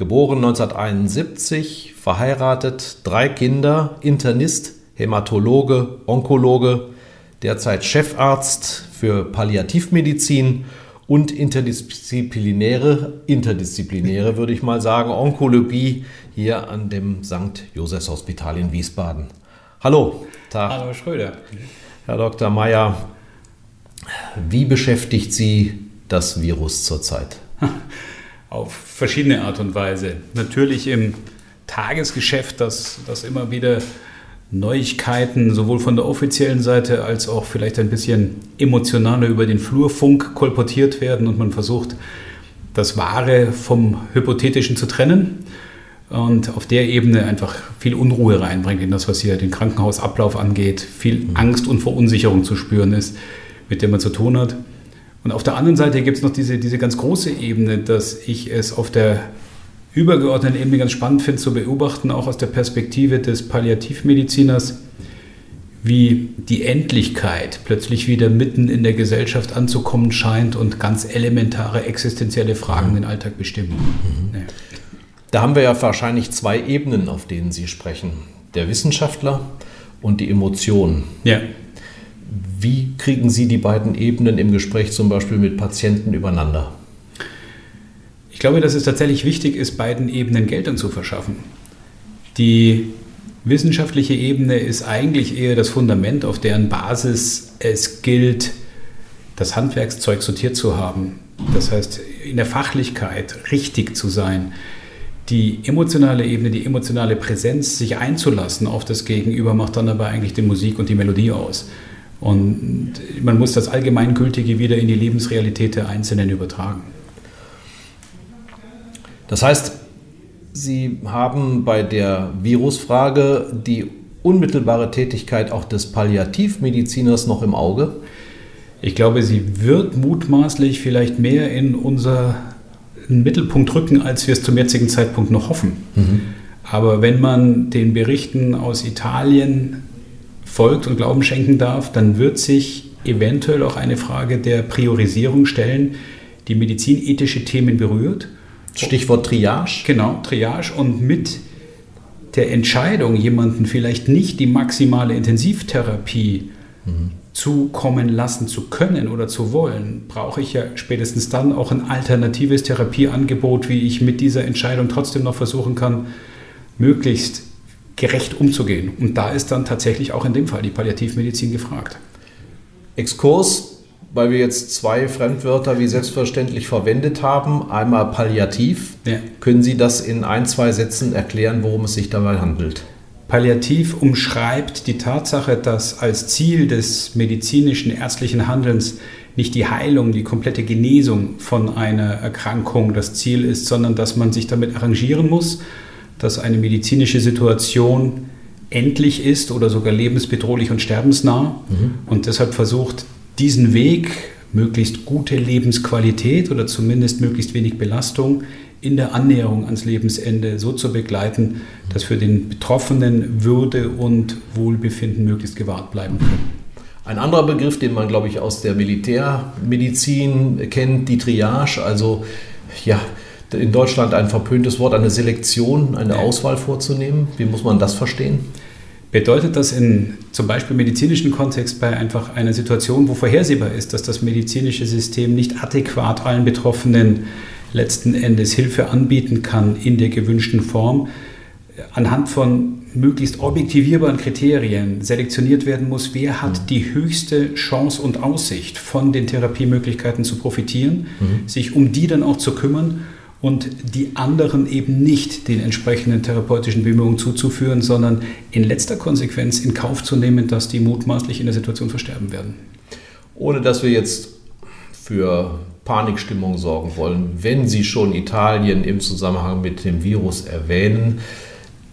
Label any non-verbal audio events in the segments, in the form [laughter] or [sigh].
Geboren 1971, verheiratet, drei Kinder, Internist, Hämatologe, Onkologe, derzeit Chefarzt für Palliativmedizin und interdisziplinäre, interdisziplinäre würde ich mal sagen, Onkologie hier an dem St. Josephs Hospital in Wiesbaden. Hallo. Tag. Hallo Schröder. Herr Dr. Meyer, wie beschäftigt Sie das Virus zurzeit? [laughs] auf verschiedene Art und Weise. Natürlich im Tagesgeschäft, dass, dass immer wieder Neuigkeiten sowohl von der offiziellen Seite als auch vielleicht ein bisschen emotionaler über den Flurfunk kolportiert werden und man versucht, das Wahre vom Hypothetischen zu trennen und auf der Ebene einfach viel Unruhe reinbringt in das, was hier den Krankenhausablauf angeht, viel Angst und Verunsicherung zu spüren ist, mit der man zu tun hat. Und auf der anderen Seite gibt es noch diese, diese ganz große Ebene, dass ich es auf der übergeordneten Ebene ganz spannend finde zu beobachten, auch aus der Perspektive des Palliativmediziners, wie die Endlichkeit plötzlich wieder mitten in der Gesellschaft anzukommen scheint und ganz elementare existenzielle Fragen den Alltag bestimmen. Mhm. Ja. Da haben wir ja wahrscheinlich zwei Ebenen, auf denen Sie sprechen. Der Wissenschaftler und die Emotion. Ja. Wie kriegen Sie die beiden Ebenen im Gespräch zum Beispiel mit Patienten übereinander? Ich glaube, dass es tatsächlich wichtig ist, beiden Ebenen Geltung zu verschaffen. Die wissenschaftliche Ebene ist eigentlich eher das Fundament, auf deren Basis es gilt, das Handwerkszeug sortiert zu haben. Das heißt, in der Fachlichkeit richtig zu sein. Die emotionale Ebene, die emotionale Präsenz, sich einzulassen auf das Gegenüber, macht dann aber eigentlich die Musik und die Melodie aus. Und man muss das Allgemeingültige wieder in die Lebensrealität der Einzelnen übertragen. Das heißt, Sie haben bei der Virusfrage die unmittelbare Tätigkeit auch des Palliativmediziners noch im Auge? Ich glaube, sie wird mutmaßlich vielleicht mehr in unseren Mittelpunkt rücken, als wir es zum jetzigen Zeitpunkt noch hoffen. Mhm. Aber wenn man den Berichten aus Italien folgt und Glauben schenken darf, dann wird sich eventuell auch eine Frage der Priorisierung stellen, die medizinethische Themen berührt. Stichwort Triage. Genau, Triage und mit der Entscheidung, jemanden vielleicht nicht die maximale Intensivtherapie mhm. zukommen lassen zu können oder zu wollen, brauche ich ja spätestens dann auch ein alternatives Therapieangebot, wie ich mit dieser Entscheidung trotzdem noch versuchen kann, möglichst gerecht umzugehen. Und da ist dann tatsächlich auch in dem Fall die Palliativmedizin gefragt. Exkurs, weil wir jetzt zwei Fremdwörter wie selbstverständlich verwendet haben. Einmal palliativ. Ja. Können Sie das in ein, zwei Sätzen erklären, worum es sich dabei handelt? Palliativ umschreibt die Tatsache, dass als Ziel des medizinischen ärztlichen Handelns nicht die Heilung, die komplette Genesung von einer Erkrankung das Ziel ist, sondern dass man sich damit arrangieren muss dass eine medizinische Situation endlich ist oder sogar lebensbedrohlich und sterbensnah mhm. und deshalb versucht, diesen Weg, möglichst gute Lebensqualität oder zumindest möglichst wenig Belastung in der Annäherung ans Lebensende so zu begleiten, dass für den Betroffenen Würde und Wohlbefinden möglichst gewahrt bleiben können. Ein anderer Begriff, den man, glaube ich, aus der Militärmedizin kennt, die Triage, also ja, in Deutschland ein verpöntes Wort, eine Selektion, eine. Auswahl vorzunehmen? Wie muss man das verstehen? Bedeutet das in zum Beispiel medizinischen Kontext bei einfach einer Situation, wo vorhersehbar ist, dass das medizinische System nicht adäquat allen Betroffenen letzten Endes Hilfe anbieten kann in der gewünschten Form, anhand von möglichst objektivierbaren Kriterien selektioniert werden muss, wer hat mhm. die höchste Chance und Aussicht, von den Therapiemöglichkeiten zu profitieren, mhm. sich um die dann auch zu kümmern und die anderen eben nicht den entsprechenden therapeutischen Bemühungen zuzuführen, sondern in letzter Konsequenz in Kauf zu nehmen, dass die mutmaßlich in der Situation versterben werden. Ohne dass wir jetzt für Panikstimmung sorgen wollen, wenn Sie schon Italien im Zusammenhang mit dem Virus erwähnen,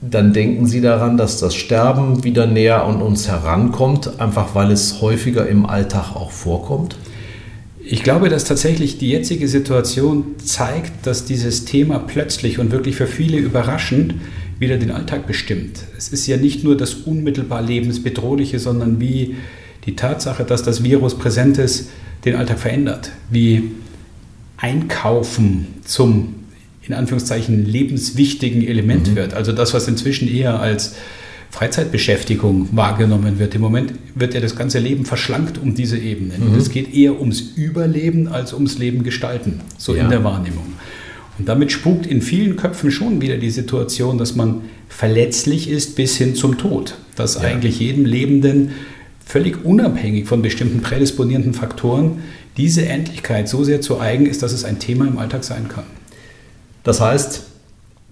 dann denken Sie daran, dass das Sterben wieder näher an uns herankommt, einfach weil es häufiger im Alltag auch vorkommt? Ich glaube, dass tatsächlich die jetzige Situation zeigt, dass dieses Thema plötzlich und wirklich für viele überraschend wieder den Alltag bestimmt. Es ist ja nicht nur das unmittelbar Lebensbedrohliche, sondern wie die Tatsache, dass das Virus präsent ist, den Alltag verändert. Wie Einkaufen zum in Anführungszeichen lebenswichtigen Element mhm. wird. Also das, was inzwischen eher als Freizeitbeschäftigung wahrgenommen wird. Im Moment wird ja das ganze Leben verschlankt um diese Ebenen. Mhm. Es geht eher ums Überleben als ums Leben gestalten, so ja. in der Wahrnehmung. Und damit spukt in vielen Köpfen schon wieder die Situation, dass man verletzlich ist bis hin zum Tod. Dass ja. eigentlich jedem Lebenden völlig unabhängig von bestimmten prädisponierenden Faktoren diese Endlichkeit so sehr zu eigen ist, dass es ein Thema im Alltag sein kann. Das heißt,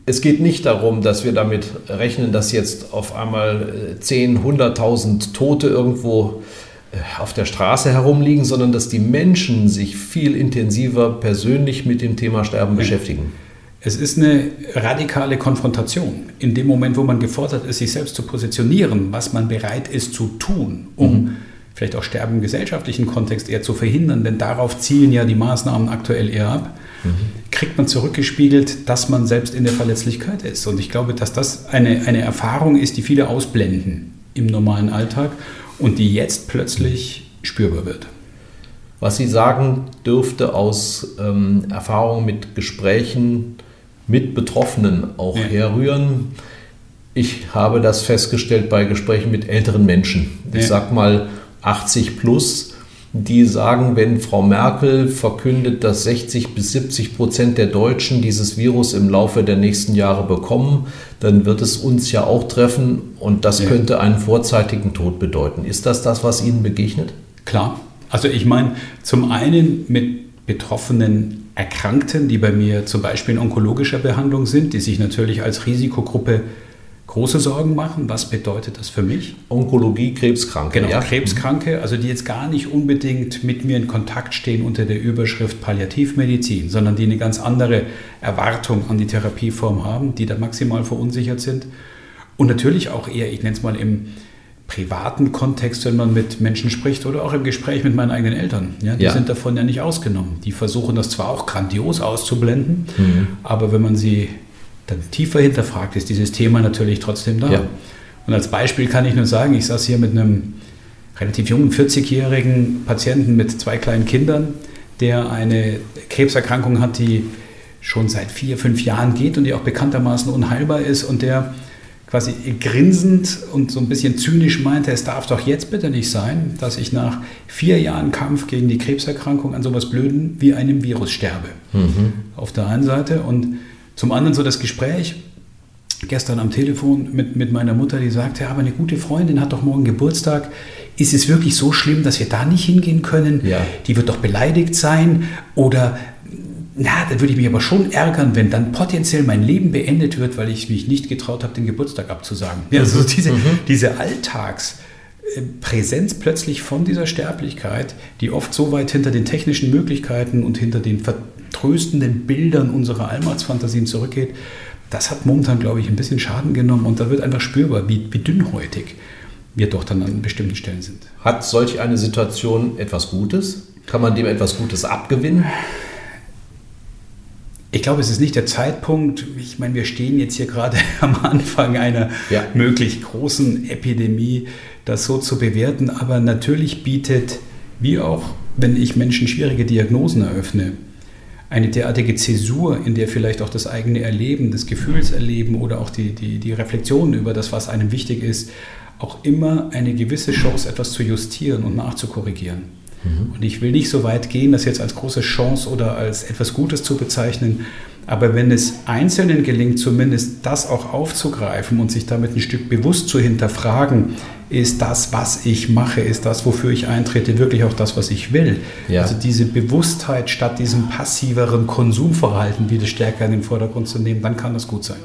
es geht nicht darum, dass wir damit rechnen, dass jetzt auf einmal 10, äh, 100.000 Tote irgendwo äh, auf der Straße herumliegen, sondern dass die Menschen sich viel intensiver persönlich mit dem Thema Sterben beschäftigen. Es ist eine radikale Konfrontation. In dem Moment, wo man gefordert ist, sich selbst zu positionieren, was man bereit ist zu tun, um mhm. Vielleicht auch Sterben im gesellschaftlichen Kontext eher zu verhindern, denn darauf zielen ja die Maßnahmen aktuell eher ab kriegt man zurückgespiegelt, dass man selbst in der Verletzlichkeit ist. Und ich glaube, dass das eine, eine Erfahrung ist, die viele ausblenden im normalen Alltag und die jetzt plötzlich spürbar wird. Was Sie sagen, dürfte aus ähm, Erfahrungen mit Gesprächen mit Betroffenen auch ja. herrühren. Ich habe das festgestellt bei Gesprächen mit älteren Menschen. Ich ja. sag mal 80 plus die sagen, wenn Frau Merkel verkündet, dass 60 bis 70 Prozent der Deutschen dieses Virus im Laufe der nächsten Jahre bekommen, dann wird es uns ja auch treffen und das ja. könnte einen vorzeitigen Tod bedeuten. Ist das das, was Ihnen begegnet? Klar. Also ich meine, zum einen mit betroffenen Erkrankten, die bei mir zum Beispiel in onkologischer Behandlung sind, die sich natürlich als Risikogruppe große Sorgen machen. Was bedeutet das für mich? Onkologie, Krebskranke. Genau, ja. Krebskranke, also die jetzt gar nicht unbedingt mit mir in Kontakt stehen unter der Überschrift Palliativmedizin, sondern die eine ganz andere Erwartung an die Therapieform haben, die da maximal verunsichert sind. Und natürlich auch eher, ich nenne es mal im privaten Kontext, wenn man mit Menschen spricht oder auch im Gespräch mit meinen eigenen Eltern. Ja, die ja. sind davon ja nicht ausgenommen. Die versuchen das zwar auch grandios auszublenden, mhm. aber wenn man sie dann tiefer hinterfragt, ist dieses Thema natürlich trotzdem da. Ja. Und als Beispiel kann ich nur sagen, ich saß hier mit einem relativ jungen 40-jährigen Patienten mit zwei kleinen Kindern, der eine Krebserkrankung hat, die schon seit vier, fünf Jahren geht und die auch bekanntermaßen unheilbar ist und der quasi grinsend und so ein bisschen zynisch meinte, es darf doch jetzt bitte nicht sein, dass ich nach vier Jahren Kampf gegen die Krebserkrankung an sowas Blöden wie einem Virus sterbe. Mhm. Auf der einen Seite und zum anderen so das Gespräch gestern am Telefon mit, mit meiner Mutter, die sagte, ja, aber eine gute Freundin hat doch morgen Geburtstag. Ist es wirklich so schlimm, dass wir da nicht hingehen können? Ja. Die wird doch beleidigt sein. Oder, na, dann würde ich mich aber schon ärgern, wenn dann potenziell mein Leben beendet wird, weil ich mich nicht getraut habe, den Geburtstag abzusagen. Ja, also diese, mhm. diese Alltags- Präsenz plötzlich von dieser Sterblichkeit, die oft so weit hinter den technischen Möglichkeiten und hinter den vertröstenden Bildern unserer Allmachtsfantasien zurückgeht, das hat momentan, glaube ich, ein bisschen Schaden genommen und da wird einfach spürbar, wie, wie dünnhäutig wir doch dann an bestimmten Stellen sind. Hat solch eine Situation etwas Gutes? Kann man dem etwas Gutes abgewinnen? Ich glaube, es ist nicht der Zeitpunkt. Ich meine, wir stehen jetzt hier gerade [laughs] am Anfang einer ja. möglich großen Epidemie das so zu bewerten. Aber natürlich bietet, wie auch wenn ich Menschen schwierige Diagnosen eröffne, eine derartige Zäsur, in der vielleicht auch das eigene Erleben, das Gefühlserleben oder auch die, die, die Reflexion über das, was einem wichtig ist, auch immer eine gewisse Chance, etwas zu justieren und nachzukorrigieren. Mhm. Und ich will nicht so weit gehen, das jetzt als große Chance oder als etwas Gutes zu bezeichnen. Aber wenn es Einzelnen gelingt, zumindest das auch aufzugreifen und sich damit ein Stück bewusst zu hinterfragen, ist das, was ich mache, ist das, wofür ich eintrete, wirklich auch das, was ich will. Ja. Also diese Bewusstheit statt diesem passiveren Konsumverhalten wieder stärker in den Vordergrund zu nehmen, dann kann das gut sein.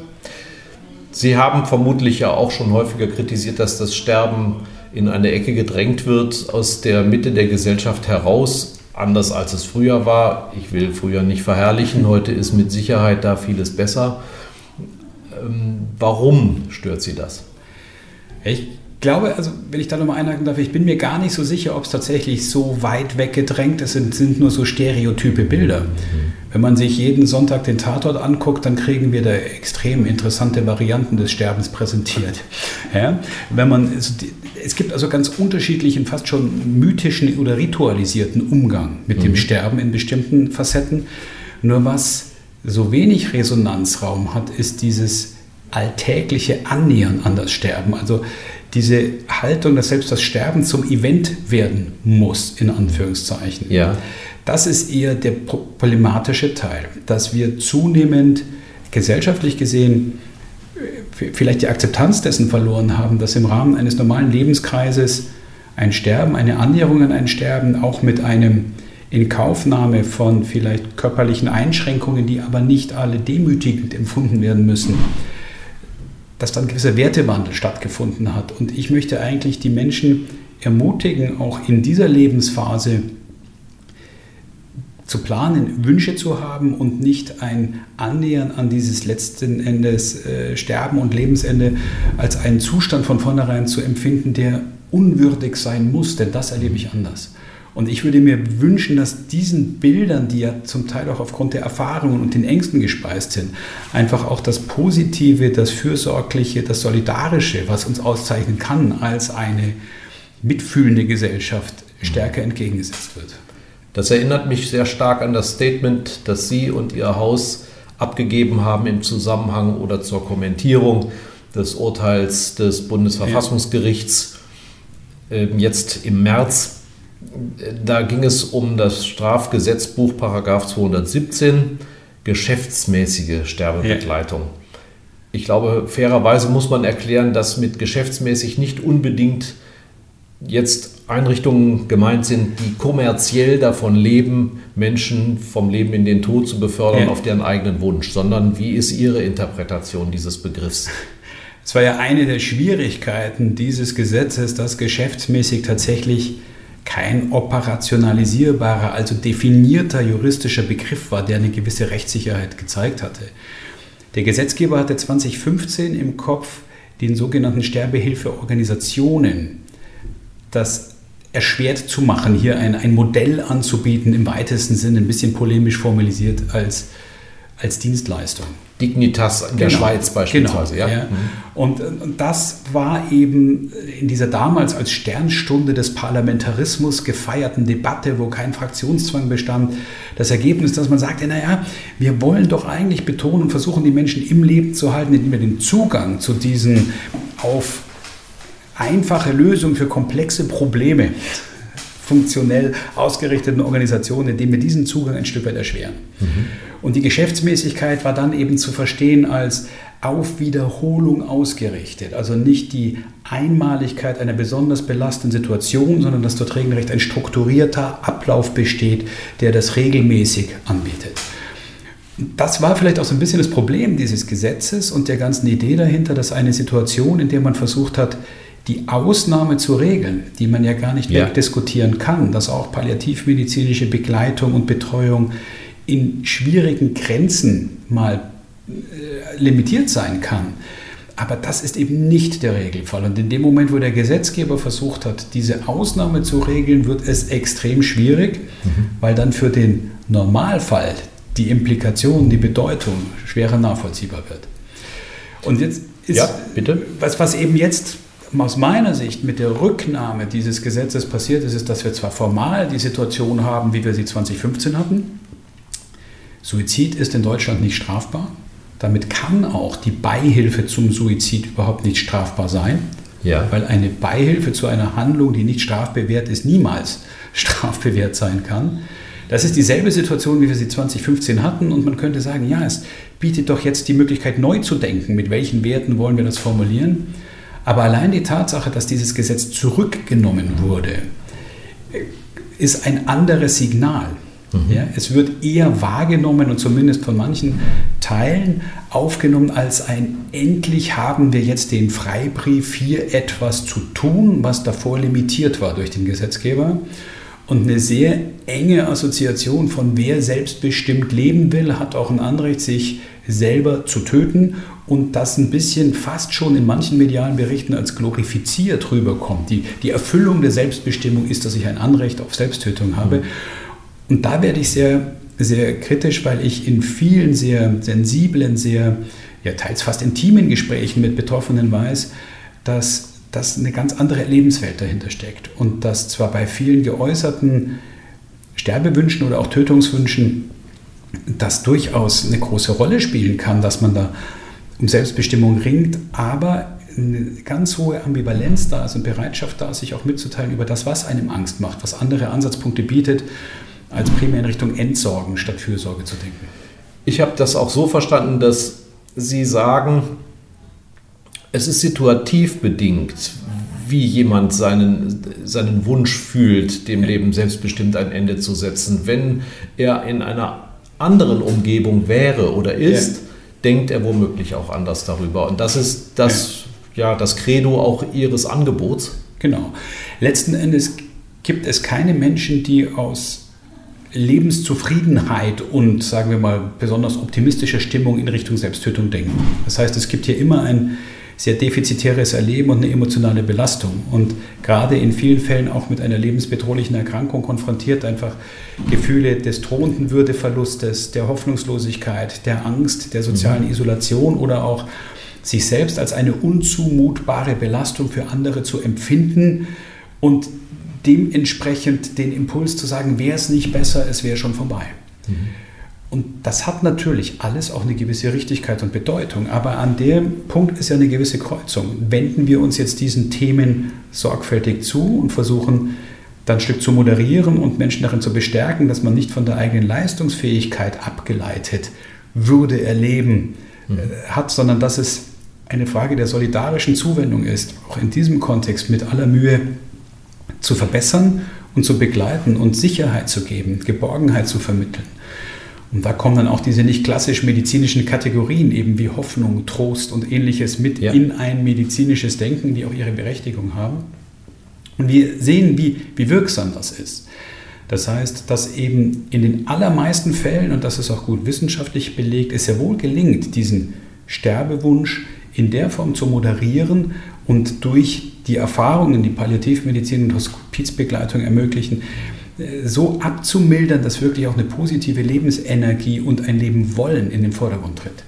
Sie haben vermutlich ja auch schon häufiger kritisiert, dass das Sterben in eine Ecke gedrängt wird, aus der Mitte der Gesellschaft heraus, anders als es früher war. Ich will früher nicht verherrlichen, heute ist mit Sicherheit da vieles besser. Ähm, warum stört Sie das? Ich glaube, also wenn ich da nochmal einhaken darf, ich bin mir gar nicht so sicher, ob es tatsächlich so weit weggedrängt ist. Es sind nur so stereotype Bilder. Mhm. Wenn man sich jeden Sonntag den Tatort anguckt, dann kriegen wir da extrem interessante Varianten des Sterbens präsentiert. [laughs] Ja? Wenn man, es gibt also ganz unterschiedlichen, fast schon mythischen oder ritualisierten Umgang mit mhm. dem Sterben in bestimmten Facetten. Nur was so wenig Resonanzraum hat, ist dieses alltägliche Annähern an das Sterben. Also diese Haltung, dass selbst das Sterben zum Event werden muss, in Anführungszeichen. Ja. Das ist eher der problematische Teil, dass wir zunehmend gesellschaftlich gesehen vielleicht die Akzeptanz dessen verloren haben, dass im Rahmen eines normalen Lebenskreises ein Sterben, eine Annäherung an ein Sterben auch mit einem Inkaufnahme von vielleicht körperlichen Einschränkungen, die aber nicht alle demütigend empfunden werden müssen, dass dann gewisser Wertewandel stattgefunden hat. Und ich möchte eigentlich die Menschen ermutigen, auch in dieser Lebensphase zu planen, Wünsche zu haben und nicht ein Annähern an dieses letzten Endes äh, Sterben und Lebensende als einen Zustand von vornherein zu empfinden, der unwürdig sein muss, denn das erlebe ich anders. Und ich würde mir wünschen, dass diesen Bildern, die ja zum Teil auch aufgrund der Erfahrungen und den Ängsten gespeist sind, einfach auch das Positive, das Fürsorgliche, das Solidarische, was uns auszeichnen kann als eine mitfühlende Gesellschaft, stärker entgegengesetzt wird. Das erinnert mich sehr stark an das Statement, das Sie und Ihr Haus abgegeben haben im Zusammenhang oder zur Kommentierung des Urteils des Bundesverfassungsgerichts ähm, jetzt im März. Da ging es um das Strafgesetzbuch Paragraph 217, geschäftsmäßige Sterbebegleitung. Ja. Ich glaube, fairerweise muss man erklären, dass mit geschäftsmäßig nicht unbedingt jetzt Einrichtungen gemeint sind, die kommerziell davon leben, Menschen vom Leben in den Tod zu befördern ja. auf deren eigenen Wunsch, sondern wie ist Ihre Interpretation dieses Begriffs? Es war ja eine der Schwierigkeiten dieses Gesetzes, dass geschäftsmäßig tatsächlich kein operationalisierbarer, also definierter juristischer Begriff war, der eine gewisse Rechtssicherheit gezeigt hatte. Der Gesetzgeber hatte 2015 im Kopf den sogenannten Sterbehilfeorganisationen das erschwert zu machen, hier ein, ein Modell anzubieten, im weitesten Sinne ein bisschen polemisch formalisiert als, als Dienstleistung. Dignitas in der genau, Schweiz beispielsweise. Genau, ja. ja. Mhm. Und, und, das war eben in dieser damals als Sternstunde des Parlamentarismus gefeierten Debatte, wo kein Fraktionszwang bestand, das Ergebnis, dass man sagte, naja, wir wollen doch eigentlich betonen und versuchen, die Menschen im Leben zu halten, indem wir den Zugang zu diesen auf einfache Lösung für komplexe Probleme funktionell ausgerichteten Organisationen, indem wir diesen Zugang ein Stück weit erschweren. Mhm. Und die Geschäftsmäßigkeit war dann eben zu verstehen als auf Wiederholung ausgerichtet. Also nicht die Einmaligkeit einer besonders belastenden Situation, sondern dass dort regelrecht ein strukturierter Ablauf besteht, der das regelmäßig anbietet. Das war vielleicht auch so ein bisschen das Problem dieses Gesetzes und der ganzen Idee dahinter, dass eine Situation, in der man versucht hat, die Ausnahme zu regeln, die man ja gar nicht ja. wegdiskutieren kann, dass auch palliativmedizinische Begleitung und Betreuung in schwierigen Grenzen mal äh, limitiert sein kann. Aber das ist eben nicht der Regelfall. Und in dem Moment, wo der Gesetzgeber versucht hat, diese Ausnahme zu regeln, wird es extrem schwierig, mhm. weil dann für den Normalfall die Implikation, die Bedeutung schwerer nachvollziehbar wird. Und jetzt ist, ja, bitte. Was, was eben jetzt aus meiner Sicht mit der Rücknahme dieses Gesetzes passiert ist, ist, dass wir zwar formal die Situation haben, wie wir sie 2015 hatten. Suizid ist in Deutschland nicht strafbar. Damit kann auch die Beihilfe zum Suizid überhaupt nicht strafbar sein. Ja. Weil eine Beihilfe zu einer Handlung, die nicht strafbewehrt ist, niemals [laughs] strafbewehrt sein kann. Das ist dieselbe Situation, wie wir sie 2015 hatten und man könnte sagen, ja, es bietet doch jetzt die Möglichkeit, neu zu denken, mit welchen Werten wollen wir das formulieren. Aber allein die Tatsache, dass dieses Gesetz zurückgenommen wurde, ist ein anderes Signal. Mhm. Ja, es wird eher wahrgenommen und zumindest von manchen Teilen aufgenommen als ein endlich haben wir jetzt den Freibrief hier etwas zu tun, was davor limitiert war durch den Gesetzgeber. Und eine sehr enge Assoziation von wer selbstbestimmt leben will, hat auch ein Anrecht, sich selber zu töten und das ein bisschen fast schon in manchen medialen Berichten als glorifiziert rüberkommt. Die, die Erfüllung der Selbstbestimmung ist, dass ich ein Anrecht auf Selbsttötung habe. Mhm. Und da werde ich sehr, sehr kritisch, weil ich in vielen sehr sensiblen, sehr, ja, teils fast intimen Gesprächen mit Betroffenen weiß, dass dass eine ganz andere Lebenswelt dahinter steckt und dass zwar bei vielen geäußerten Sterbewünschen oder auch Tötungswünschen das durchaus eine große Rolle spielen kann, dass man da um Selbstbestimmung ringt, aber eine ganz hohe Ambivalenz da ist und Bereitschaft da sich auch mitzuteilen über das, was einem Angst macht, was andere Ansatzpunkte bietet, als primär in Richtung Entsorgen statt Fürsorge zu denken. Ich habe das auch so verstanden, dass Sie sagen, es ist situativ bedingt, wie jemand seinen, seinen Wunsch fühlt, dem Leben selbstbestimmt ein Ende zu setzen. Wenn er in einer anderen Umgebung wäre oder ist, ja. denkt er womöglich auch anders darüber. Und das ist das, ja. ja, das Credo auch ihres Angebots. Genau. Letzten Endes gibt es keine Menschen, die aus Lebenszufriedenheit und, sagen wir mal, besonders optimistischer Stimmung in Richtung Selbsttötung denken. Das heißt, es gibt hier immer ein sehr defizitäres Erleben und eine emotionale Belastung. Und gerade in vielen Fällen auch mit einer lebensbedrohlichen Erkrankung konfrontiert, einfach Gefühle des drohenden Würdeverlustes, der Hoffnungslosigkeit, der Angst, der sozialen mhm. Isolation oder auch sich selbst als eine unzumutbare Belastung für andere zu empfinden und dementsprechend den Impuls zu sagen, wäre es nicht besser, es wäre schon vorbei. Mhm. Und das hat natürlich alles auch eine gewisse Richtigkeit und Bedeutung. Aber an dem Punkt ist ja eine gewisse Kreuzung. Wenden wir uns jetzt diesen Themen sorgfältig zu und versuchen, dann ein Stück zu moderieren und Menschen darin zu bestärken, dass man nicht von der eigenen Leistungsfähigkeit abgeleitet Würde erleben mhm. hat, sondern dass es eine Frage der solidarischen Zuwendung ist, auch in diesem Kontext mit aller Mühe zu verbessern und zu begleiten und Sicherheit zu geben, Geborgenheit zu vermitteln. Und da kommen dann auch diese nicht klassisch medizinischen Kategorien, eben wie Hoffnung, Trost und ähnliches mit ja. in ein medizinisches Denken, die auch ihre Berechtigung haben. Und wir sehen, wie, wie wirksam das ist. Das heißt, dass eben in den allermeisten Fällen, und das ist auch gut wissenschaftlich belegt, es sehr wohl gelingt, diesen Sterbewunsch in der Form zu moderieren und durch die Erfahrungen, die Palliativmedizin und Hospizbegleitung ermöglichen, so abzumildern, dass wirklich auch eine positive Lebensenergie und ein Leben wollen in den Vordergrund tritt.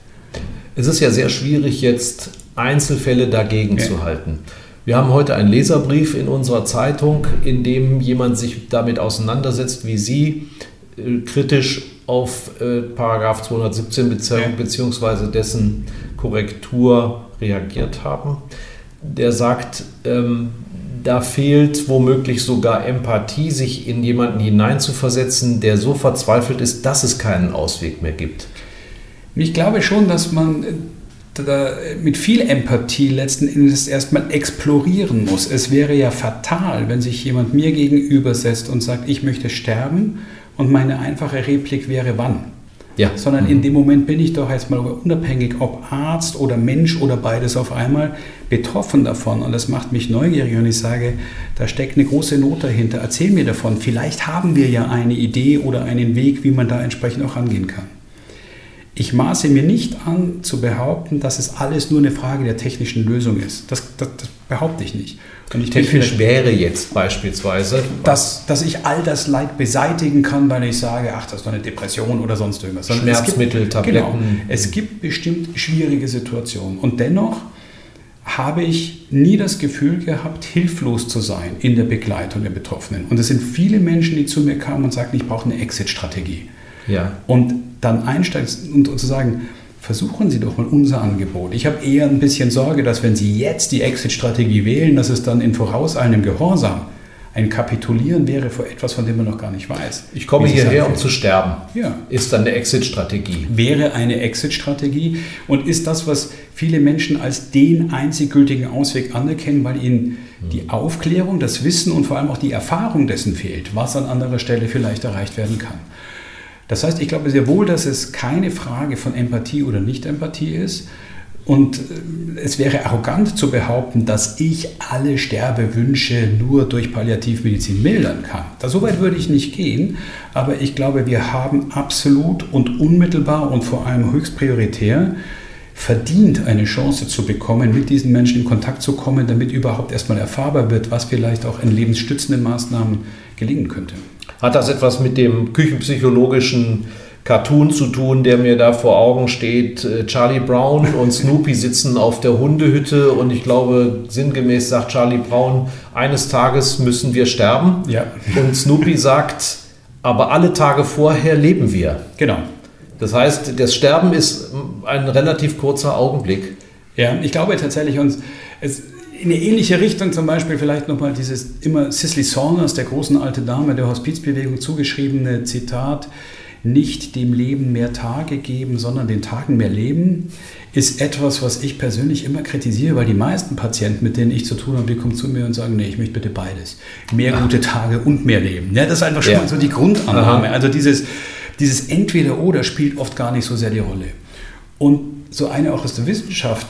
Es ist ja sehr schwierig, jetzt Einzelfälle dagegen ja. zu halten. Wir haben heute einen Leserbrief in unserer Zeitung, in dem jemand sich damit auseinandersetzt, wie Sie äh, kritisch auf äh, Paragraph 217 bezieh ja. beziehungsweise dessen Korrektur reagiert haben. Der sagt, ähm, da fehlt womöglich sogar Empathie, sich in jemanden hineinzuversetzen, der so verzweifelt ist, dass es keinen Ausweg mehr gibt. Ich glaube schon, dass man äh, mit viel Empathie letzten Endes erstmal explorieren muss. Es wäre ja fatal, wenn sich jemand mir gegenüber setzt und sagt, ich möchte sterben und meine einfache Replik wäre wann. Ja. Sondern mhm. in dem Moment bin ich doch jetzt mal unabhängig, ob Arzt oder Mensch oder beides auf einmal, betroffen davon. Und das macht mich neugierig und ich sage, da steckt eine große Not dahinter. Erzähl mir davon. Vielleicht haben wir ja eine Idee oder einen Weg, wie man da entsprechend auch rangehen kann. Ich maße mir nicht an zu behaupten, dass es alles nur eine Frage der technischen Lösung ist. Das, das, das behaupte ich nicht. Und ich Technisch wäre jetzt beispielsweise, dass, dass ich all das Leid beseitigen kann, weil ich sage, ach, das ist doch eine Depression oder sonst irgendwas. Schmerzmittel, es gibt, Tabletten. Genau, es gibt bestimmt schwierige Situationen. Und dennoch habe ich nie das Gefühl gehabt, hilflos zu sein in der Begleitung der Betroffenen. Und es sind viele Menschen, die zu mir kamen und sagten, ich brauche eine Exit-Strategie. Ja. Und dann einsteigen und, zu sagen, versuchen Sie doch mal unser Angebot. Ich habe eher ein bisschen Sorge, dass wenn Sie jetzt die Exit-Strategie wählen, dass es dann in vorauseilendem Gehorsam ein Kapitulieren wäre vor etwas, von dem man noch gar nicht weiß. Ich komme hierher, um zu sterben. Ja. Ist dann eine Exit-Strategie. Wäre eine Exit-Strategie und ist das, was viele Menschen als den einzig gültigen Ausweg anerkennen, weil ihnen die Aufklärung, das Wissen und vor allem auch die Erfahrung dessen fehlt, was an anderer Stelle vielleicht erreicht werden kann. Das heißt, ich glaube sehr wohl, dass es keine Frage von Empathie oder Nicht-Empathie ist, und äh, es wäre arrogant zu behaupten, dass ich alle Sterbewünsche nur durch Palliativmedizin mildern kann. Da so weit würde ich nicht gehen, aber ich glaube, wir haben absolut und unmittelbar und vor allem höchst prioritär verdient, eine Chance zu bekommen, mit diesen Menschen in Kontakt zu kommen, damit überhaupt erstmal erfahrbar wird, was vielleicht auch in lebensstützenden Maßnahmen gelingen könnte. Hat das etwas mit dem küchenpsychologischen Cartoon zu tun, der mir da vor Augen steht. Äh, Charlie Brown und Snoopy sitzen auf der Hundehütte und ich glaube, sinngemäß sagt Charlie Brown, eines Tages müssen wir sterben. Ja. Und Snoopy sagt, aber alle Tage vorher leben wir. Genau. Das heißt, das Sterben ist ein relativ kurzer Augenblick. Ja, ich glaube tatsächlich, uns es, in eine ähnliche Richtung zum Beispiel vielleicht nochmal dieses immer Cicely Saunders, der großen alte Dame der Hospizbewegung zugeschriebene Zitat, nicht dem Leben mehr Tage geben, sondern den Tagen mehr Leben, ist etwas, was ich persönlich immer kritisiere, weil die meisten Patienten, mit denen ich zu tun habe, die kommen zu mir und sagen, nee, ich möchte bitte beides. Mehr gute Tage und mehr Leben. Ja, das ist einfach schon ja. mal so die Grundannahme. Aha. Also dieses, dieses Entweder-Oder spielt oft gar nicht so sehr die Rolle. Und so eine auch aus der Wissenschaft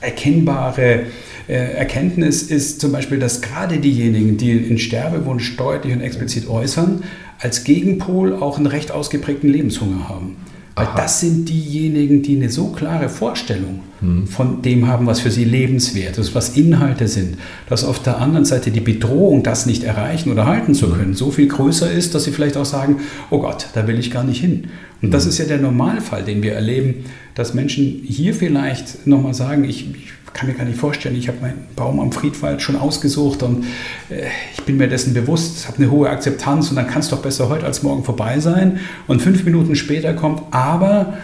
äh, erkennbare Erkenntnis ist zum Beispiel, dass gerade diejenigen, die den Sterbewunsch deutlich und explizit äußern, als Gegenpol auch einen recht ausgeprägten Lebenshunger haben. Weil Aha. das sind diejenigen, die eine so klare Vorstellung hm. von dem haben, was für sie lebenswert ist, was Inhalte sind, dass auf der anderen Seite die Bedrohung, das nicht erreichen oder halten zu hm. können, so viel größer ist, dass sie vielleicht auch sagen, oh Gott, da will ich gar nicht hin. Und hm. das ist ja der Normalfall, den wir erleben, dass Menschen hier vielleicht nochmal sagen, ich, ich kann mir gar nicht vorstellen, ich habe meinen Baum am Friedwald schon ausgesucht und äh, ich bin mir dessen bewusst, habe eine hohe Akzeptanz und dann kann es doch besser heute als morgen vorbei sein. Und fünf Minuten später kommt, aber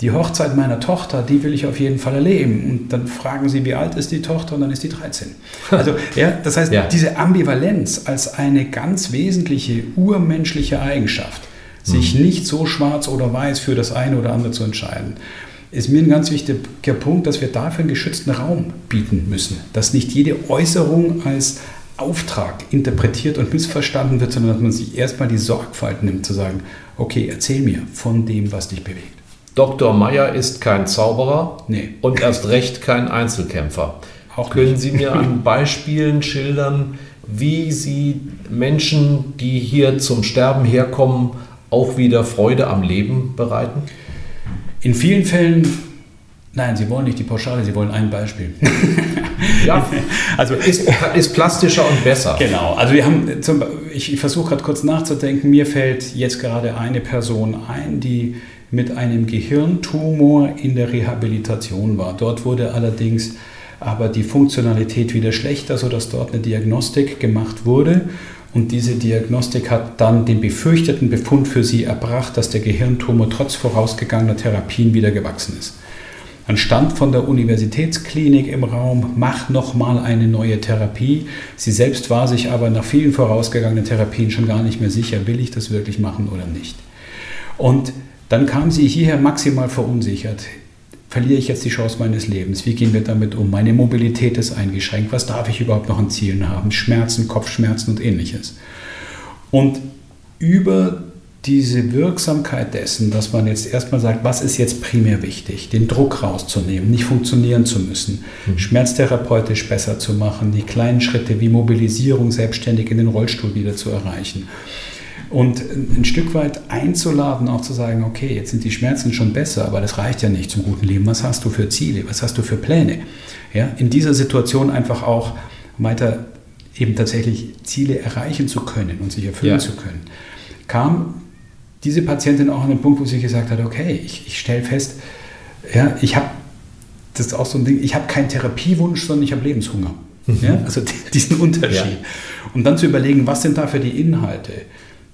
die Hochzeit meiner Tochter, die will ich auf jeden Fall erleben. Und dann fragen sie, wie alt ist die Tochter? Und dann ist die 13. [laughs] Also, ja, das heißt, ja. diese Ambivalenz als eine ganz wesentliche urmenschliche Eigenschaft, sich mhm. nicht so schwarz oder weiß für das eine oder andere zu entscheiden ist mir ein ganz wichtiger Punkt, dass wir dafür einen geschützten Raum bieten müssen. Dass nicht jede Äußerung als Auftrag interpretiert und missverstanden wird, sondern dass man sich erstmal die Sorgfalt nimmt, zu sagen, okay, erzähl mir von dem, was dich bewegt. Dr. Meyer ist kein Zauberer nee. und erst recht kein Einzelkämpfer. Auch Können nicht. Sie mir an Beispielen schildern, wie Sie Menschen, die hier zum Sterben herkommen, auch wieder Freude am Leben bereiten? In vielen Fällen, nein, Sie wollen nicht die Pauschale, Sie wollen ein Beispiel. [laughs] ja, also ist, ist plastischer und besser. Genau, also wir haben, zum, ich, ich versuche gerade kurz nachzudenken, mir fällt jetzt gerade eine Person ein, die mit einem Gehirntumor in der Rehabilitation war. Dort wurde allerdings aber die Funktionalität wieder schlechter, sodass dort eine Diagnostik gemacht wurde. Und diese Diagnostik hat dann den befürchteten Befund für sie erbracht, dass der Gehirntumor trotz vorausgegangener Therapien wieder gewachsen ist. Dann stand von der Universitätsklinik im Raum, mach nochmal eine neue Therapie. Sie selbst war sich aber nach vielen vorausgegangenen Therapien schon gar nicht mehr sicher, will ich das wirklich machen oder nicht. Und dann kam sie hierher maximal verunsichert verliere ich jetzt die Chance meines Lebens? Wie gehen wir damit um? Meine Mobilität ist eingeschränkt. Was darf ich überhaupt noch an Zielen haben? Schmerzen, Kopfschmerzen und ähnliches. Und über diese Wirksamkeit dessen, dass man jetzt erstmal sagt, was ist jetzt primär wichtig, den Druck rauszunehmen, nicht funktionieren zu müssen, mhm. schmerztherapeutisch besser zu machen, die kleinen Schritte wie Mobilisierung selbstständig in den Rollstuhl wieder zu erreichen und ein Stück weit einzuladen, auch zu sagen, okay, jetzt sind die Schmerzen schon besser, aber das reicht ja nicht zum guten Leben. Was hast du für Ziele? Was hast du für Pläne? Ja, in dieser Situation einfach auch weiter eben tatsächlich Ziele erreichen zu können und sich erfüllen ja. zu können, kam diese Patientin auch an den Punkt, wo sie gesagt hat, okay, ich, ich stelle fest, ja, ich habe, das ist auch so ein Ding, ich habe keinen Therapiewunsch, sondern ich habe Lebenshunger. Mhm. Ja, also [laughs] diesen Unterschied. Ja. Und dann zu überlegen, was sind da für die Inhalte?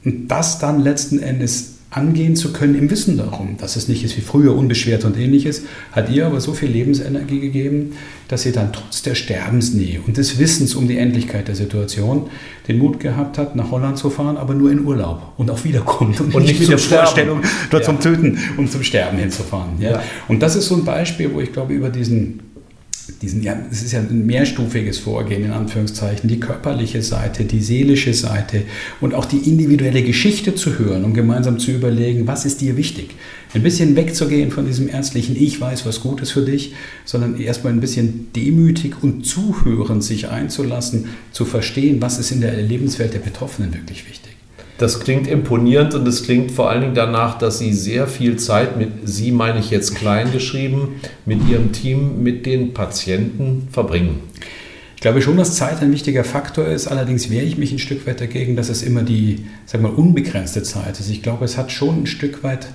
Und das dann letzten Endes angehen zu können im Wissen darum, dass es nicht ist wie früher, unbeschwert und ähnliches, hat ihr aber so viel Lebensenergie gegeben, dass ihr dann trotz der Sterbensnähe und des Wissens um die Endlichkeit der Situation den Mut gehabt habt, nach Holland zu fahren, aber nur in Urlaub und auch wiederkommt und, und nicht, nicht mit der Sterben. Vorstellung, dort ja. zum Töten und zum Sterben hinzufahren. Ja. ja. Und das ist so ein Beispiel, wo ich glaube, über diesen diesen, ja, es ist ja ein mehrstufiges Vorgehen in Anführungszeichen, die körperliche Seite, die seelische Seite und auch die individuelle Geschichte zu hören und gemeinsam zu überlegen, was ist dir wichtig. Ein bisschen wegzugehen von diesem ärztlichen Ich weiß, was gut ist für dich, sondern erstmal ein bisschen demütig und zuhörend sich einzulassen, zu verstehen, was ist in der Lebenswelt der Betroffenen wirklich wichtig. Das klingt imponierend und es klingt vor allen Dingen danach, dass Sie sehr viel Zeit mit, Sie meine ich jetzt klein geschrieben, mit Ihrem Team, mit den Patienten verbringen. Ich glaube schon, dass Zeit ein wichtiger Faktor ist. Allerdings wehre ich mich ein Stück weit dagegen, dass es immer die, sag mal, unbegrenzte Zeit ist. Ich glaube, es hat schon ein Stück weit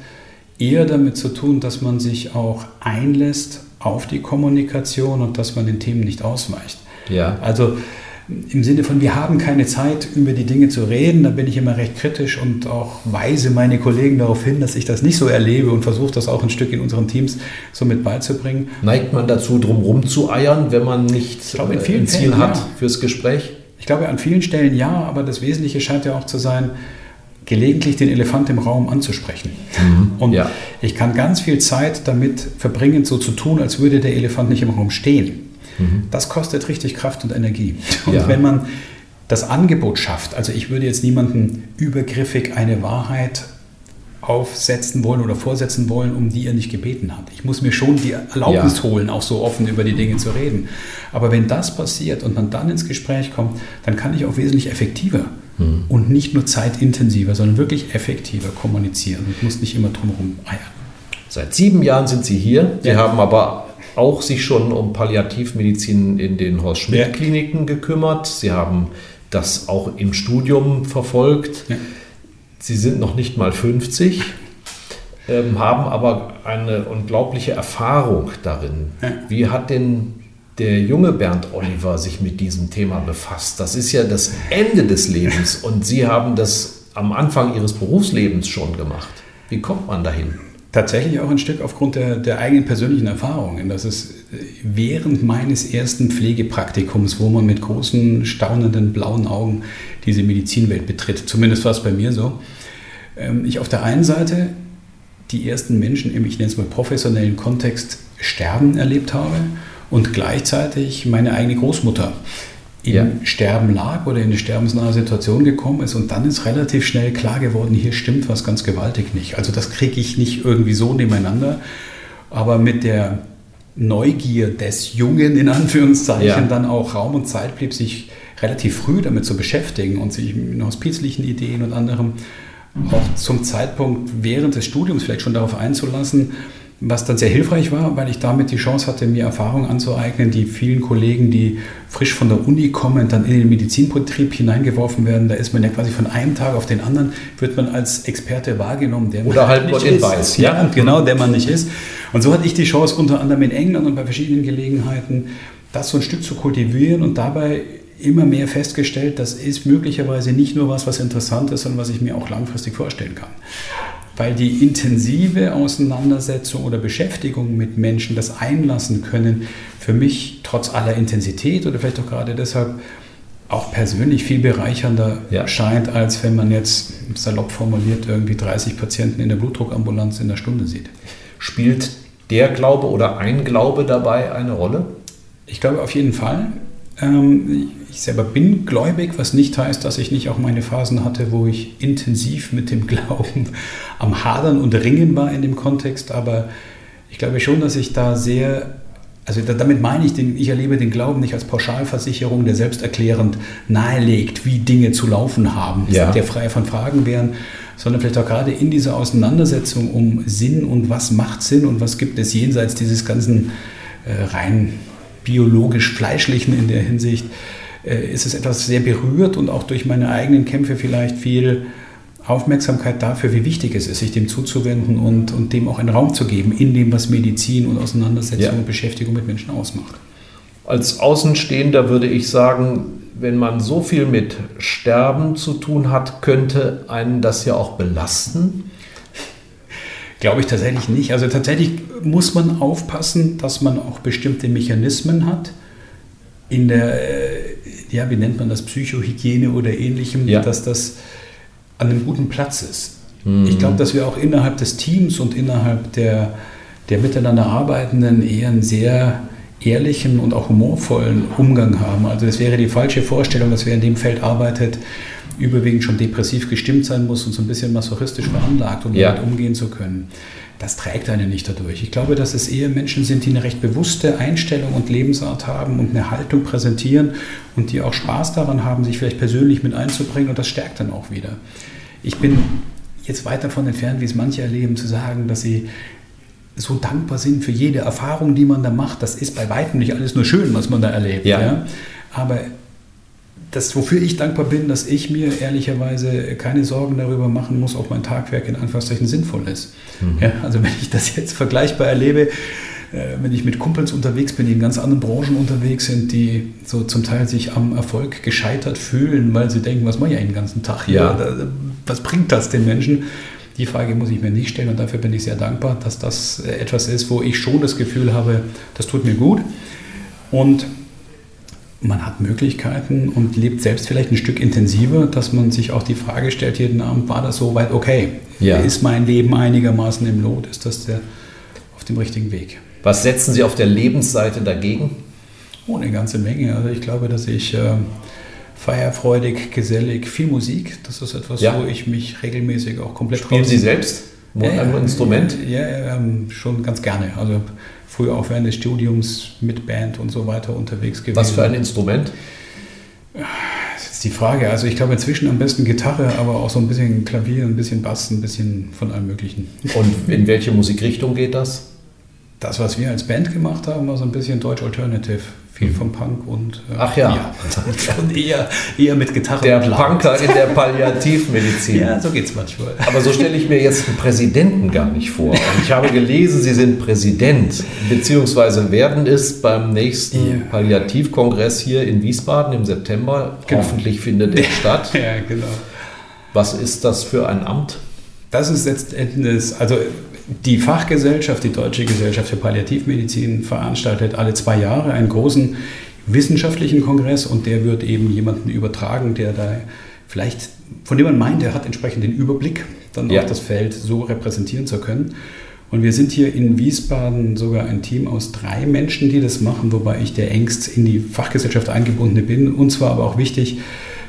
eher damit zu tun, dass man sich auch einlässt auf die Kommunikation und dass man den Themen nicht ausweicht. Ja. Also im Sinne von, wir haben keine Zeit, über die Dinge zu reden. Da bin ich immer recht kritisch und auch weise meine Kollegen darauf hin, dass ich das nicht so erlebe und versuche das auch ein Stück in unseren Teams so mit beizubringen. Neigt man dazu, drum rumzueiern, wenn man nicht glaube, in vielen ein Ziel Fällen, hat ja. fürs Gespräch? Ich glaube, an vielen Stellen ja, aber das Wesentliche scheint ja auch zu sein, gelegentlich den Elefant im Raum anzusprechen. Mhm, und ja. ich kann ganz viel Zeit damit verbringen, so zu tun, als würde der Elefant nicht im Raum stehen. Mhm. Das kostet richtig Kraft und Energie. Und ja. wenn man das Angebot schafft, also ich würde jetzt niemandem übergriffig eine Wahrheit aufsetzen wollen oder vorsetzen wollen, um die er nicht gebeten hat. Ich muss mir schon die Erlaubnis ja. holen, auch so offen über die Dinge zu reden. Aber wenn das passiert und man dann ins Gespräch kommt, dann kann ich auch wesentlich effektiver mhm. und nicht nur zeitintensiver, sondern wirklich effektiver kommunizieren und muss nicht immer drumherum eiern. Seit sieben Jahren sind Sie hier. Sie ja. haben aber auch sich schon um Palliativmedizin in den Horst-Schmidt-Kliniken gekümmert. Sie haben das auch im Studium verfolgt. Ja. Sie sind noch nicht mal 50, ähm, haben aber eine unglaubliche Erfahrung darin. Ja. Wie hat denn der junge Bernd Oliver sich mit diesem Thema befasst? Das ist ja das Ende des Lebens und Sie haben das am Anfang Ihres Berufslebens schon gemacht. Wie kommt man dahin? Tatsächlich auch ein Stück aufgrund der, der eigenen persönlichen Erfahrungen. Das ist während meines ersten Pflegepraktikums, wo man mit großen, staunenden, blauen Augen diese Medizinwelt betritt. Zumindest war es bei mir so. Ähm, ich auf der einen Seite die ersten Menschen im, ich nenne es mal professionellen Kontext, sterben erlebt habe und gleichzeitig meine eigene Großmutter ja. Sterben lag oder in eine sterbensnahe Situation gekommen ist und dann ist relativ schnell klar geworden, hier stimmt was ganz gewaltig nicht. Also das kriege ich nicht irgendwie so nebeneinander, aber mit der Neugier des Jungen in Anführungszeichen ja. dann auch Raum und Zeit blieb, sich relativ früh damit zu beschäftigen und sich mit hospizlichen Ideen und anderem auch zum Zeitpunkt während des Studiums vielleicht schon darauf einzulassen, was dann sehr hilfreich war, weil ich damit die Chance hatte, mir Erfahrungen anzueignen, die vielen Kollegen, die frisch von der Uni kommen, dann in den Medizinbetrieb hineingeworfen werden. Da ist man ja quasi von einem Tag auf den anderen, wird man als Experte wahrgenommen, der Oder halt nicht in weiß. Ja, ja, genau, der man nicht ist. Und so hatte ich die Chance, unter anderem in England und bei verschiedenen Gelegenheiten, das so ein Stück zu kultivieren und dabei immer mehr festgestellt, das ist möglicherweise nicht nur was, was interessant ist, sondern was ich mir auch langfristig vorstellen kann weil die intensive Auseinandersetzung oder Beschäftigung mit Menschen das einlassen können, für mich trotz aller Intensität oder vielleicht auch gerade deshalb auch persönlich viel bereichernder ja. scheint, als wenn man jetzt salopp formuliert irgendwie 30 Patienten in der Blutdruckambulanz in der Stunde sieht. Spielt der Glaube oder ein Glaube dabei eine Rolle? Ich glaube auf jeden Fall. Ähm, ich selber bin gläubig, was nicht heißt, dass ich nicht auch meine Phasen hatte, wo ich intensiv mit dem [laughs] Glauben am Hadern und Ringen war in dem Kontext. Aber ich glaube schon, dass ich da sehr, also damit meine ich, den, ich erlebe den Glauben nicht als Pauschalversicherung, der selbsterklärend nahelegt, wie Dinge zu laufen haben, ja. der frei von Fragen wären, sondern vielleicht auch gerade in dieser Auseinandersetzung um Sinn und was macht Sinn und was gibt es jenseits dieses ganzen äh, rein biologisch-fleischlichen in der Hinsicht, äh, ist es etwas sehr berührt und auch durch meine eigenen Kämpfe vielleicht viel Aufmerksamkeit dafür, wie wichtig es ist, sich dem zuzuwenden und, und dem auch einen Raum zu geben, in dem, was Medizin und Auseinandersetzung ja. und Beschäftigung mit Menschen ausmacht. Als Außenstehender würde ich sagen, wenn man so viel mit Sterben zu tun hat, könnte einen das ja auch belasten. Glaube ich tatsächlich nicht. Also tatsächlich muss man aufpassen, dass man auch bestimmte Mechanismen hat in der, äh, ja, wie nennt man das, Psychohygiene oder ähnlichem, ja. dass das an einem guten Platz ist. Mhm. Ich glaube, dass wir auch innerhalb des Teams und innerhalb der, der miteinander Arbeitenden eher einen sehr ehrlichen und auch humorvollen Umgang haben. Also es wäre die falsche Vorstellung, dass wer in dem Feld arbeitet, überwiegend schon depressiv gestimmt sein muss und so ein bisschen masochistisch veranlagt, um ja. damit umgehen zu können. Das trägt einen nicht dadurch. Ich glaube, dass es eher Menschen sind, die eine recht bewusste Einstellung und Lebensart haben und eine Haltung präsentieren und die auch Spaß daran haben, sich vielleicht persönlich mit einzubringen und das stärkt dann auch wieder. Ich bin jetzt weit davon entfernt, wie es manche erleben, zu sagen, dass sie so dankbar sind für jede Erfahrung, die man da macht. Das ist bei weitem nicht alles nur schön, was man da erlebt. Ja. ja? Aber das, wofür ich dankbar bin, dass ich mir ehrlicherweise keine Sorgen darüber machen muss, ob mein Tagwerk in Anführungszeichen sinnvoll ist. Mhm. Ja, also wenn ich das jetzt vergleichbar erlebe, äh, wenn ich mit Kumpels unterwegs bin, die in ganz anderen Branchen unterwegs sind, die so zum Teil sich am Erfolg gescheitert fühlen, weil sie denken, was mache ich den ganzen Tag hier? Ja. Was bringt das den Menschen? Die Frage muss ich mir nicht stellen und dafür bin ich sehr dankbar, dass das etwas ist, wo ich schon das Gefühl habe, das tut mir gut. Und man hat Möglichkeiten und lebt selbst vielleicht ein Stück intensiver, dass man sich auch die Frage stellt jeden Abend, war das soweit okay? Ja. Ist mein Leben einigermaßen im Lot? Ist das der, auf dem richtigen Weg? Was setzen Sie auf der Lebensseite dagegen? Oh, eine ganze Menge. Also ich glaube, dass ich äh, feierfreudig, gesellig, viel Musik, das ist etwas, ja. wo ich mich regelmäßig auch komplett... Spielen Sie selbst? Ja, ein Instrument? Ja, ähm, schon ganz gerne. Also früher auch während des Studiums mit Band und so weiter unterwegs gewesen. Was für ein Instrument? Das ist die Frage. Also ich glaube inzwischen am besten Gitarre, aber auch so ein bisschen Klavier, ein bisschen Bass, ein bisschen von allem Möglichen. Und in welche Musikrichtung geht das? Das, was wir als Band gemacht haben, war so ein bisschen Deutsch Alternative viel vom Punk und äh, Ach ja, ja [laughs] und eher, eher mit Gitarre. Der Punker in der Palliativmedizin. [laughs] ja, so geht es manchmal. Aber so stelle ich mir jetzt einen Präsidenten gar nicht vor. Und ich habe gelesen, Sie sind Präsident, beziehungsweise werden es beim nächsten ja. Palliativkongress hier in Wiesbaden im September. Genau. Hoffentlich findet er [laughs] statt. ja, genau. Was ist das für ein Amt? Das ist letztendlich, also die Fachgesellschaft, die Deutsche Gesellschaft für Palliativmedizin, veranstaltet alle zwei Jahre einen großen wissenschaftlichen Kongress und der wird eben jemanden übertragen, der da vielleicht, von dem man meint, er hat entsprechend den Überblick, dann ja. auch das Feld so repräsentieren zu können. Und wir sind hier in Wiesbaden sogar ein Team aus drei Menschen, die das machen, wobei ich der engst in die Fachgesellschaft eingebundene bin. Und zwar aber auch wichtig,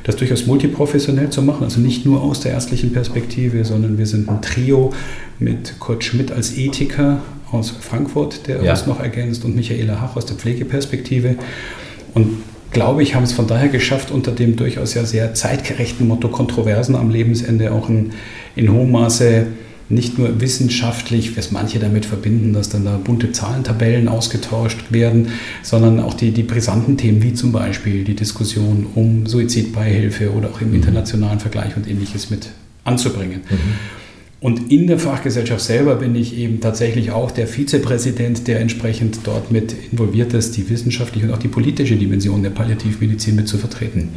das durchaus multiprofessionell zu machen, also nicht nur aus der ärztlichen Perspektive, sondern wir sind ein Trio mit Kurt Schmidt als Ethiker aus Frankfurt, der ja. uns noch ergänzt, und Michaela Hach aus der Pflegeperspektive. Und glaube ich, haben es von daher geschafft, unter dem durchaus ja sehr zeitgerechten Motto Kontroversen am Lebensende auch in, in hohem Maße nicht nur wissenschaftlich, was manche damit verbinden, dass dann da bunte Zahlentabellen ausgetauscht werden, sondern auch die, die brisanten Themen wie zum Beispiel die Diskussion um Suizidbeihilfe oder auch im mhm. internationalen Vergleich und ähnliches mit anzubringen. Mhm. Und in der Fachgesellschaft selber bin ich eben tatsächlich auch der Vizepräsident, der entsprechend dort mit involviert ist, die wissenschaftliche und auch die politische Dimension der Palliativmedizin mit zu vertreten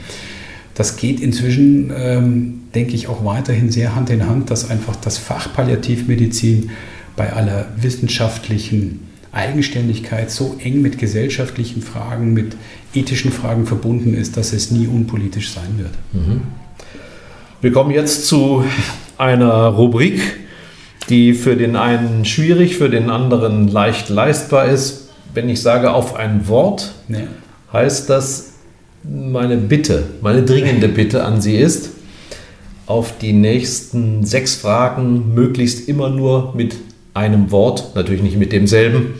das geht inzwischen, ähm, denke ich, auch weiterhin sehr Hand in Hand, dass einfach das Fach Palliativmedizin bei aller wissenschaftlichen Eigenständigkeit so eng mit gesellschaftlichen Fragen, mit ethischen Fragen verbunden ist, dass es nie unpolitisch sein wird. Mhm. Wir kommen jetzt zu einer Rubrik, die für den einen schwierig, für den anderen leicht leistbar ist. Wenn ich sage auf ein Wort, ja. heißt das meine Bitte, meine dringende Bitte an Sie ist, auf die nächsten sechs Fragen möglichst immer nur mit einem Wort, natürlich nicht mit demselben,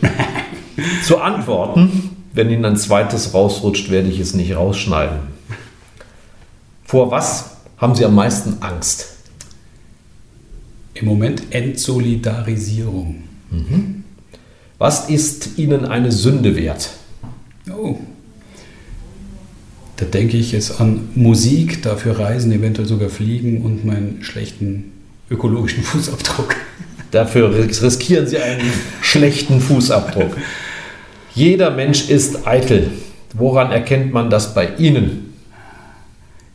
[laughs] zu antworten. Wenn Ihnen ein zweites rausrutscht, werde ich es nicht rausschneiden. Vor was haben Sie am meisten Angst? Im Moment Entsolidarisierung. Mhm. Was ist Ihnen eine Sünde wert? Oh, da denke ich jetzt an Musik, dafür Reisen, eventuell sogar Fliegen und meinen schlechten ökologischen [laughs] Fußabdruck. Dafür riskieren Sie einen schlechten Fußabdruck. Jeder Mensch ist eitel. Woran erkennt man das bei Ihnen?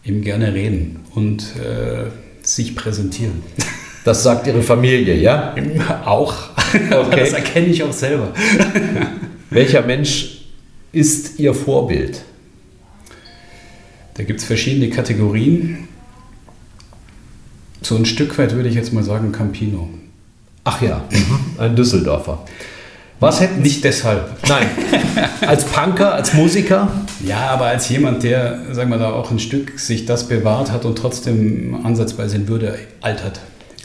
Ihm gerne reden und äh, sich präsentieren. Das sagt Ihre Familie, ja? [laughs] Auch. Okay. Das erkenne ich auch selber. Welcher Mensch ist Ihr Vorbild? Da gibt es verschiedene Kategorien. So ein Stück weit würde ich jetzt mal sagen Campino. Ach ja, ein Düsseldorfer. Was hätten nicht deshalb? Nein. Als Punker, als Musiker? Ja, aber als jemand, der, sagen wir da auch ein Stück sich das bewahrt hat und trotzdem ansatzweise in Würde altert.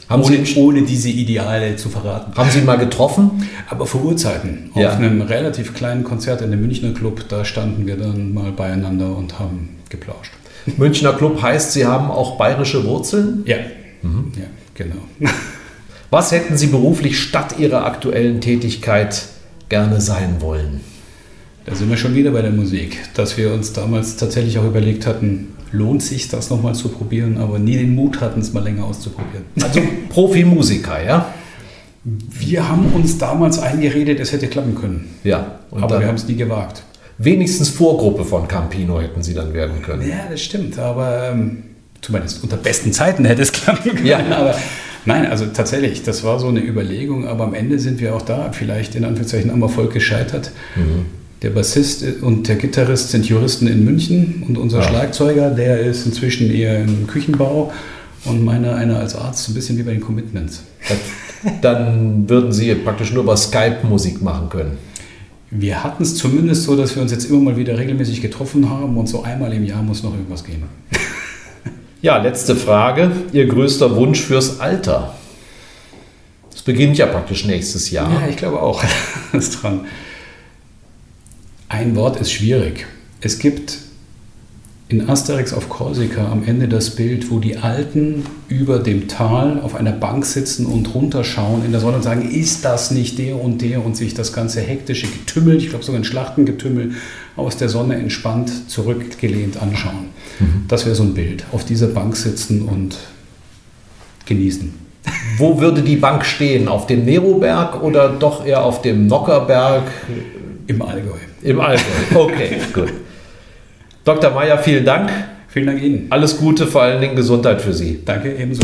Haben ohne, Sie, ohne diese Ideale zu verraten. Haben Sie ihn mal getroffen? Aber vor Urzeiten. Ja. Auf einem relativ kleinen Konzert in dem Münchner Club, da standen wir dann mal beieinander und haben geplauscht. Münchner Club heißt, Sie haben auch bayerische Wurzeln? Ja, ja genau. [laughs] Was hätten Sie beruflich statt Ihrer aktuellen Tätigkeit gerne sein wollen? Da sind wir schon wieder bei der Musik, dass wir uns damals tatsächlich auch überlegt hatten, lohnt sich das nochmal zu probieren, aber nie den Mut hatten, es mal länger auszuprobieren. Also Profimusiker, ja? Wir haben uns damals eingeredet, es hätte klappen können. Ja. Aber wir haben es nie gewagt. Wenigstens Vorgruppe von Campino hätten Sie dann werden können. Ja, das stimmt, aber ähm, zumindest unter besten Zeiten hätte es [laughs] klappen können. Ja. Aber nein, also tatsächlich, das war so eine Überlegung, aber am Ende sind wir auch da, vielleicht in Anführungszeichen am Erfolg gescheitert. Der Bassist und der Gitarrist sind Juristen in München und unser Ja. Schlagzeuger, der ist inzwischen eher im Küchenbau und meiner einer als Arzt, so ein bisschen wie bei den Commitments. Dann würden Sie praktisch nur über Skype Musik machen können. Wir hatten es zumindest so, dass wir uns jetzt immer mal wieder regelmäßig getroffen haben und so einmal im Jahr muss noch irgendwas gehen. [laughs] Ja, letzte Frage. Ihr größter Wunsch fürs Alter? Es beginnt ja praktisch nächstes Jahr. Ja, ich glaube auch. [laughs] Ist dran. Ein Wort ist schwierig. Es gibt in Asterix auf Korsika am Ende das Bild, wo die Alten über dem Tal auf einer Bank sitzen und runterschauen in der Sonne und sagen, ist das nicht der und der und sich das ganze hektische Getümmel, ich glaube sogar ein Schlachtengetümmel, aus der Sonne entspannt zurückgelehnt anschauen. Das wäre so ein Bild. Auf dieser Bank sitzen und genießen. Wo würde die Bank stehen? Auf dem Neroberg oder doch eher auf dem Nockerberg Im Allgäu. im Allgäu? Okay, [laughs] gut. Dr. Meyer, vielen Dank. Vielen Dank Ihnen. Alles Gute, vor allen Dingen Gesundheit für Sie. Danke ebenso.